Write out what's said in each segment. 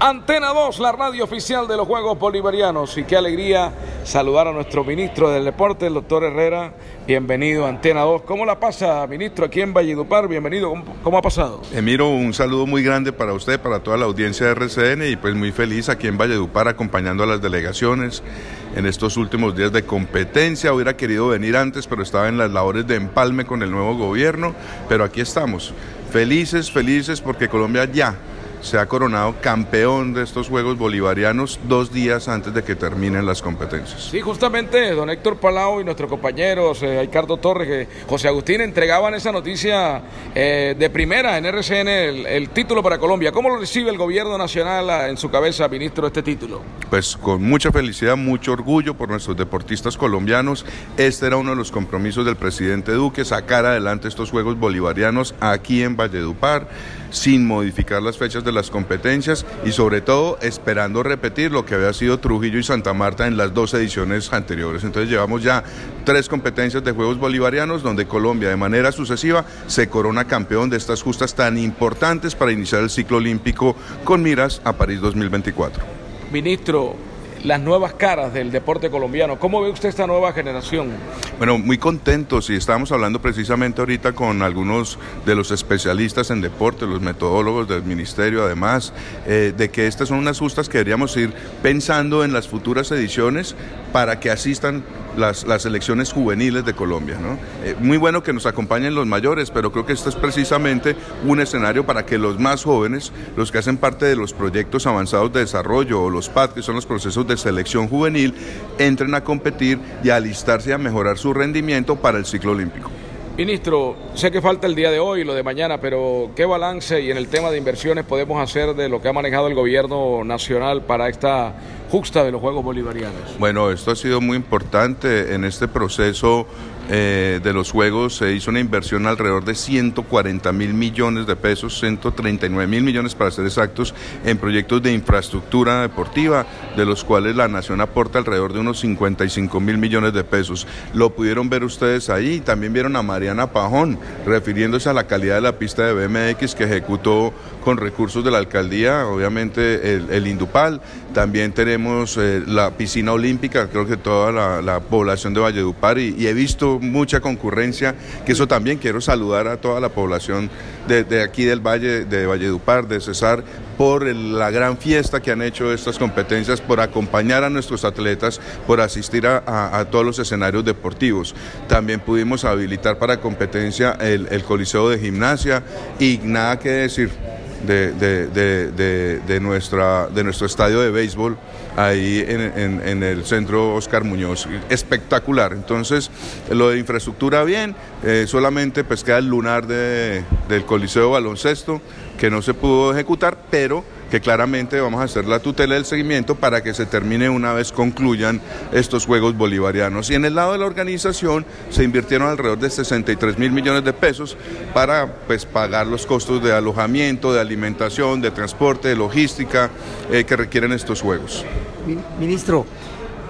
Antena 2, la radio oficial de los Juegos Bolivarianos. Y qué alegría saludar a nuestro ministro del Deporte, el doctor Herrera. Bienvenido a Antena 2. ¿Cómo la pasa, ministro, aquí en Valledupar? Bienvenido. ¿Cómo, cómo ha pasado? Emiro, un saludo muy grande para usted, para toda la audiencia de RCN y pues muy feliz aquí en Valledupar acompañando a las delegaciones en estos últimos días de competencia. Hubiera querido venir antes, pero estaba en las labores de empalme con el nuevo gobierno. Pero aquí estamos, felices, felices porque Colombia ya se ha coronado campeón de estos Juegos Bolivarianos dos días antes de que terminen las competencias. Sí, justamente don Héctor Palau y nuestros compañeros, eh, Ricardo Torres, eh, José Agustín, entregaban esa noticia eh, de primera en RCN, el, el, título para Colombia. ¿Cómo lo recibe el gobierno nacional a, en su cabeza, ministro, este título? Pues con mucha felicidad, mucho orgullo por nuestros deportistas colombianos. Este era uno de los compromisos del presidente Duque, sacar adelante estos Juegos Bolivarianos aquí en Valledupar sin modificar las fechas de las competencias y sobre todo esperando repetir lo que había sido Trujillo y Santa Marta en las dos ediciones anteriores. Entonces llevamos ya tres competencias de Juegos Bolivarianos donde Colombia de manera sucesiva se corona campeón de estas justas tan importantes para iniciar el ciclo olímpico con miras a París 2024. Ministro, las nuevas caras del deporte colombiano. ¿Cómo ve usted esta nueva generación? Bueno, muy contentos y estábamos hablando precisamente ahorita con algunos de los especialistas en deporte, los metodólogos del ministerio, además, eh, de que estas son unas justas que deberíamos ir pensando en las futuras ediciones para que asistan las, las selecciones juveniles de Colombia. ¿no? Eh, muy bueno que nos acompañen los mayores, pero creo que esto es precisamente un escenario para que los más jóvenes, los que hacen parte de los proyectos avanzados de desarrollo o los PAD, que son los procesos de selección juvenil, entren a competir y a alistarse a mejorar su rendimiento para el ciclo olímpico. Ministro, sé que falta el día de hoy lo de mañana, pero ¿qué balance y en el tema de inversiones podemos hacer de lo que ha manejado el gobierno nacional para esta justa de los Juegos Bolivarianos? Bueno, esto ha sido muy importante en este proceso eh, de los Juegos. Se hizo una inversión alrededor de 140 mil millones de pesos, 139 mil millones para ser exactos, en proyectos de infraestructura deportiva, de los cuales la Nación aporta alrededor de unos 55 mil millones de pesos. Lo pudieron ver ustedes ahí. También vieron a Mariana Pajón refiriéndose a la calidad de la pista de BMX que ejecutó con recursos de la alcaldía, obviamente el, el Indupal. También tenemos eh, la piscina olímpica, creo que toda la, la población de Valledupar y, y, he visto mucha concurrencia, que eso también quiero saludar a toda la población de, de aquí del Valle, de Valledupar, de Cesar, por el, la gran fiesta que han hecho estas competencias, por acompañar a nuestros atletas, por asistir a, a, a todos los escenarios deportivos. También pudimos habilitar para competencia el, el Coliseo de Gimnasia y nada que decir, de, de, de, de, nuestra, de nuestro estadio de béisbol ahí en, en, el centro Oscar Muñoz. Espectacular. Entonces, lo de infraestructura bien, eh, solamente pues queda el lunar del Coliseo Baloncesto que no se pudo ejecutar, pero que claramente vamos a hacer la tutela del seguimiento para que se termine una vez concluyan estos Juegos Bolivarianos. Y en el lado de la organización se invirtieron alrededor de 63 mil millones de pesos para pues, pagar los costos de alojamiento, de alimentación, de transporte, de logística eh, que requieren estos Juegos. Ministro,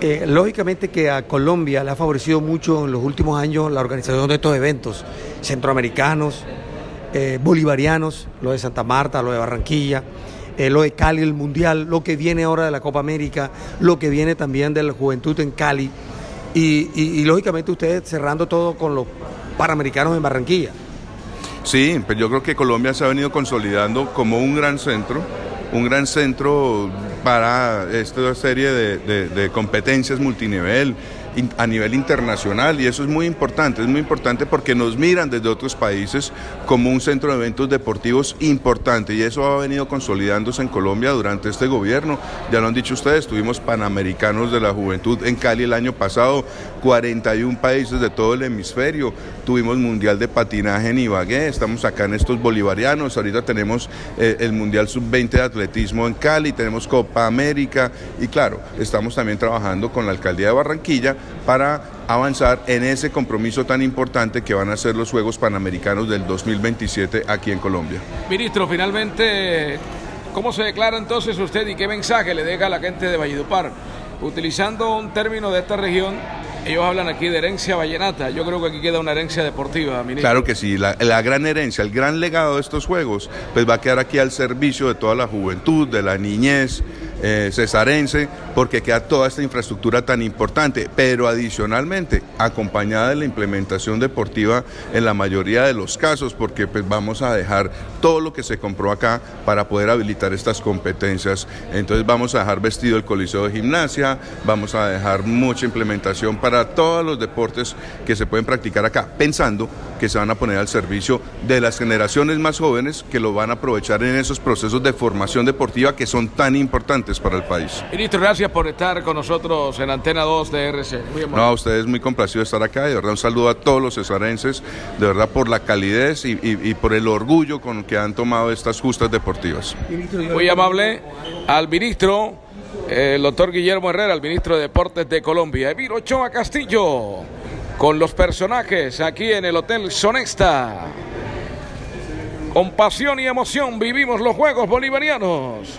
eh, lógicamente que a Colombia le ha favorecido mucho en los últimos años la organización de estos eventos centroamericanos, eh, bolivarianos, lo de Santa Marta, lo de Barranquilla lo de Cali, el Mundial, lo que viene ahora de la Copa América, lo que viene también de la juventud en Cali y, y, lógicamente ustedes cerrando todo con los Panamericanos en Barranquilla. Sí, pues yo creo que Colombia se ha venido consolidando como un gran centro un gran centro para esta serie de, de, de competencias multinivel a nivel internacional y eso es muy importante, es muy importante porque nos miran desde otros países como un centro de eventos deportivos importante y eso ha venido consolidándose en Colombia durante este gobierno. Ya lo han dicho ustedes, tuvimos Panamericanos de la Juventud en Cali el año pasado, 41 países de todo el hemisferio, tuvimos Mundial de Patinaje en Ibagué, estamos acá en estos bolivarianos, ahorita tenemos eh, el Mundial Sub-20 de Atletismo en Cali, tenemos Copa América y claro, estamos también trabajando con la Alcaldía de Barranquilla para avanzar en ese compromiso tan importante que van a ser los Juegos Panamericanos del 2027 aquí en Colombia. Ministro, finalmente, ¿cómo se declara entonces usted y qué mensaje le deja a la gente de Valledupar? Utilizando un término de esta región, ellos hablan aquí de herencia vallenata. Yo creo que aquí queda una herencia deportiva, ministro. Claro que sí, la, la, gran herencia, el gran legado de estos juegos, pues va a quedar aquí al servicio de toda la juventud, de la niñez eh, cesarense, porque queda toda esta infraestructura tan importante, pero adicionalmente acompañada de la implementación deportiva en la mayoría de los casos, porque pues vamos a dejar todo lo que se compró acá para poder habilitar estas competencias. Entonces vamos a dejar vestido el coliseo de gimnasia, vamos a dejar mucha implementación para todos los deportes que se pueden practicar acá, pensando que se van a poner al servicio de las generaciones más jóvenes que lo van a aprovechar en esos procesos de formación deportiva que son tan importantes para el país. Ministro, gracias por estar con nosotros en Antena 2 de RC. no, a ustedes muy complacido de estar acá y de verdad un saludo a todos los cesarenses, de verdad por la calidez y, y, y por el orgullo con que han tomado estas justas deportivas. Muy amable al ministro, el doctor Guillermo Herrera, el ministro de Deportes de Colombia. Emiro Ochoa Castillo, con los personajes aquí en el Hotel Sonesta. Con pasión y emoción vivimos los Juegos Bolivarianos.